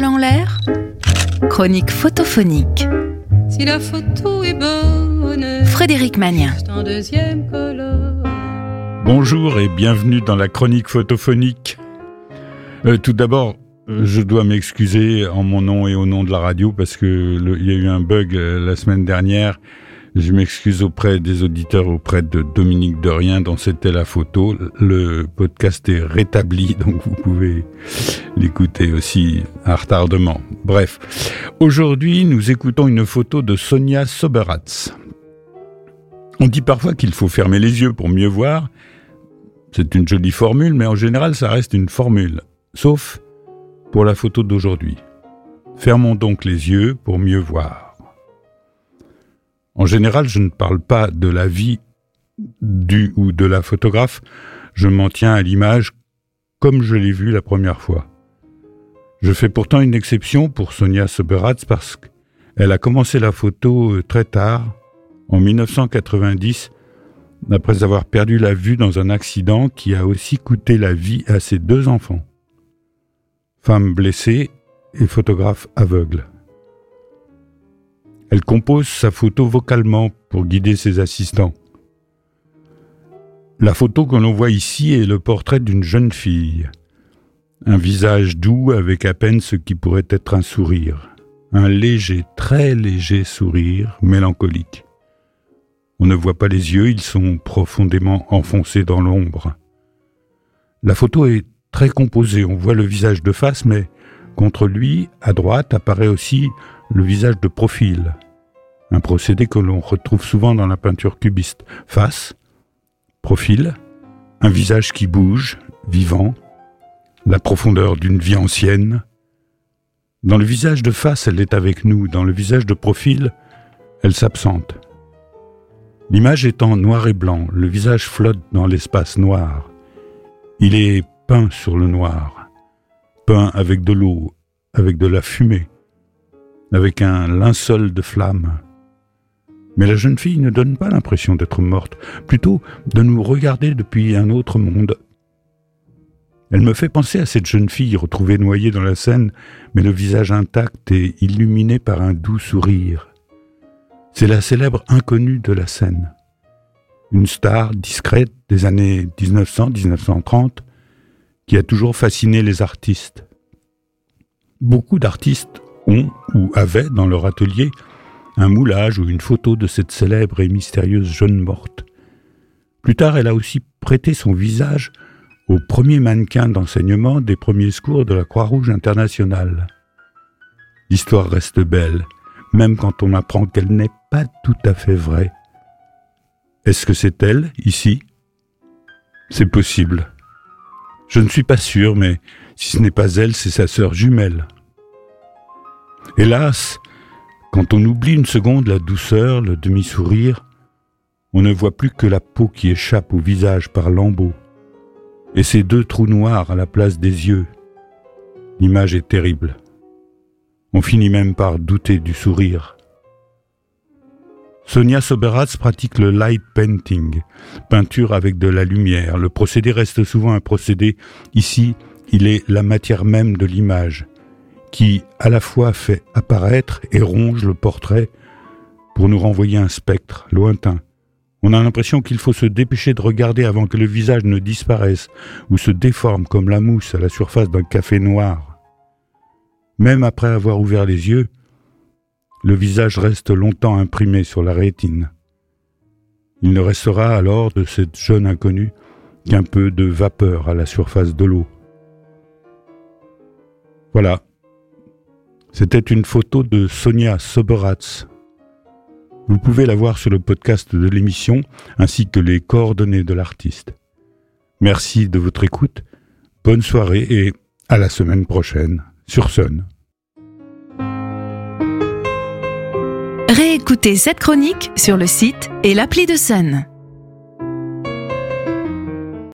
parole en l'air Chronique photophonique. Si la photo est bonne, Frédéric colonne. Bonjour et bienvenue dans la chronique photophonique. Euh, tout d'abord, euh, je dois m'excuser en mon nom et au nom de la radio parce que il y a eu un bug euh, la semaine dernière. Je m'excuse auprès des auditeurs, auprès de Dominique Derrien dont c'était la photo. Le podcast est rétabli, donc vous pouvez l'écouter aussi à retardement. Bref, aujourd'hui nous écoutons une photo de Sonia Soberatz. On dit parfois qu'il faut fermer les yeux pour mieux voir, c'est une jolie formule, mais en général, ça reste une formule. Sauf pour la photo d'aujourd'hui. Fermons donc les yeux pour mieux voir. En général, je ne parle pas de la vie du ou de la photographe, je m'en tiens à l'image comme je l'ai vue la première fois. Je fais pourtant une exception pour Sonia Soberatz parce qu'elle a commencé la photo euh, très tard, en 1990, après avoir perdu la vue dans un accident qui a aussi coûté la vie à ses deux enfants. Femme blessée et photographe aveugle. Elle compose sa photo vocalement pour guider ses assistants. La photo que l'on voit ici est le portrait d'une jeune fille. Un visage doux avec à peine ce qui pourrait être un sourire. Un léger, très léger sourire mélancolique. On ne voit pas les yeux, ils sont profondément enfoncés dans l'ombre. La photo est très composée, on voit le visage de face, mais contre lui, à droite, apparaît aussi le visage de profil. Un procédé que l'on retrouve souvent dans la peinture cubiste. Face, profil, un visage qui bouge, vivant, la profondeur d'une vie ancienne. Dans le visage de face, elle est avec nous, dans le visage de profil, elle s'absente. L'image en noir et blanc, le visage flotte dans l'espace noir. Il est peint sur le noir, peint avec de l'eau, avec de la fumée, avec un linceul de flammes. Mais la jeune fille ne donne pas l'impression d'être morte, plutôt de nous regarder depuis un autre monde. Elle me fait penser à cette jeune fille retrouvée noyée dans la Seine, mais le visage intact et illuminé par un doux sourire. C'est la célèbre inconnue de la scène. Une star discrète des années 1900-1930 qui a toujours fasciné les artistes. Beaucoup d'artistes ont ou avaient dans leur atelier un moulage ou une photo de cette célèbre et mystérieuse jeune morte. Plus tard, elle a aussi prêté son visage au premier mannequin d'enseignement des premiers secours de la Croix-Rouge internationale. L'histoire reste belle, même quand on apprend qu'elle n'est pas tout à fait vraie. Est-ce que c'est elle, ici? C'est possible. Je ne suis pas sûr, mais si ce n'est pas elle, c'est sa sœur jumelle. Hélas, quand on oublie une seconde la douceur, le demi-sourire, on ne voit plus que la peau qui échappe au visage par lambeaux, et ces deux trous noirs à la place des yeux. L'image est terrible. On finit même par douter du sourire. Sonia Soberatz pratique le light painting, peinture avec de la lumière. Le procédé reste souvent un procédé. Ici, il est la matière même de l'image, qui à la fois fait apparaître et ronge le portrait pour nous renvoyer un spectre lointain. On a l'impression qu'il faut se dépêcher de regarder avant que le visage ne disparaisse ou se déforme comme la mousse à la surface d'un café noir. Même après avoir ouvert les yeux, le visage reste longtemps imprimé sur la rétine. Il ne restera alors de cette jeune inconnue qu'un peu de vapeur à la surface de l'eau. Voilà. C'était une photo de Sonia Soberatz. Vous pouvez la voir sur le podcast de l'émission ainsi que les coordonnées de l'artiste. Merci de votre écoute, bonne soirée et à la semaine prochaine sur Sun. Réécoutez cette chronique sur le site et l'appli de Sun.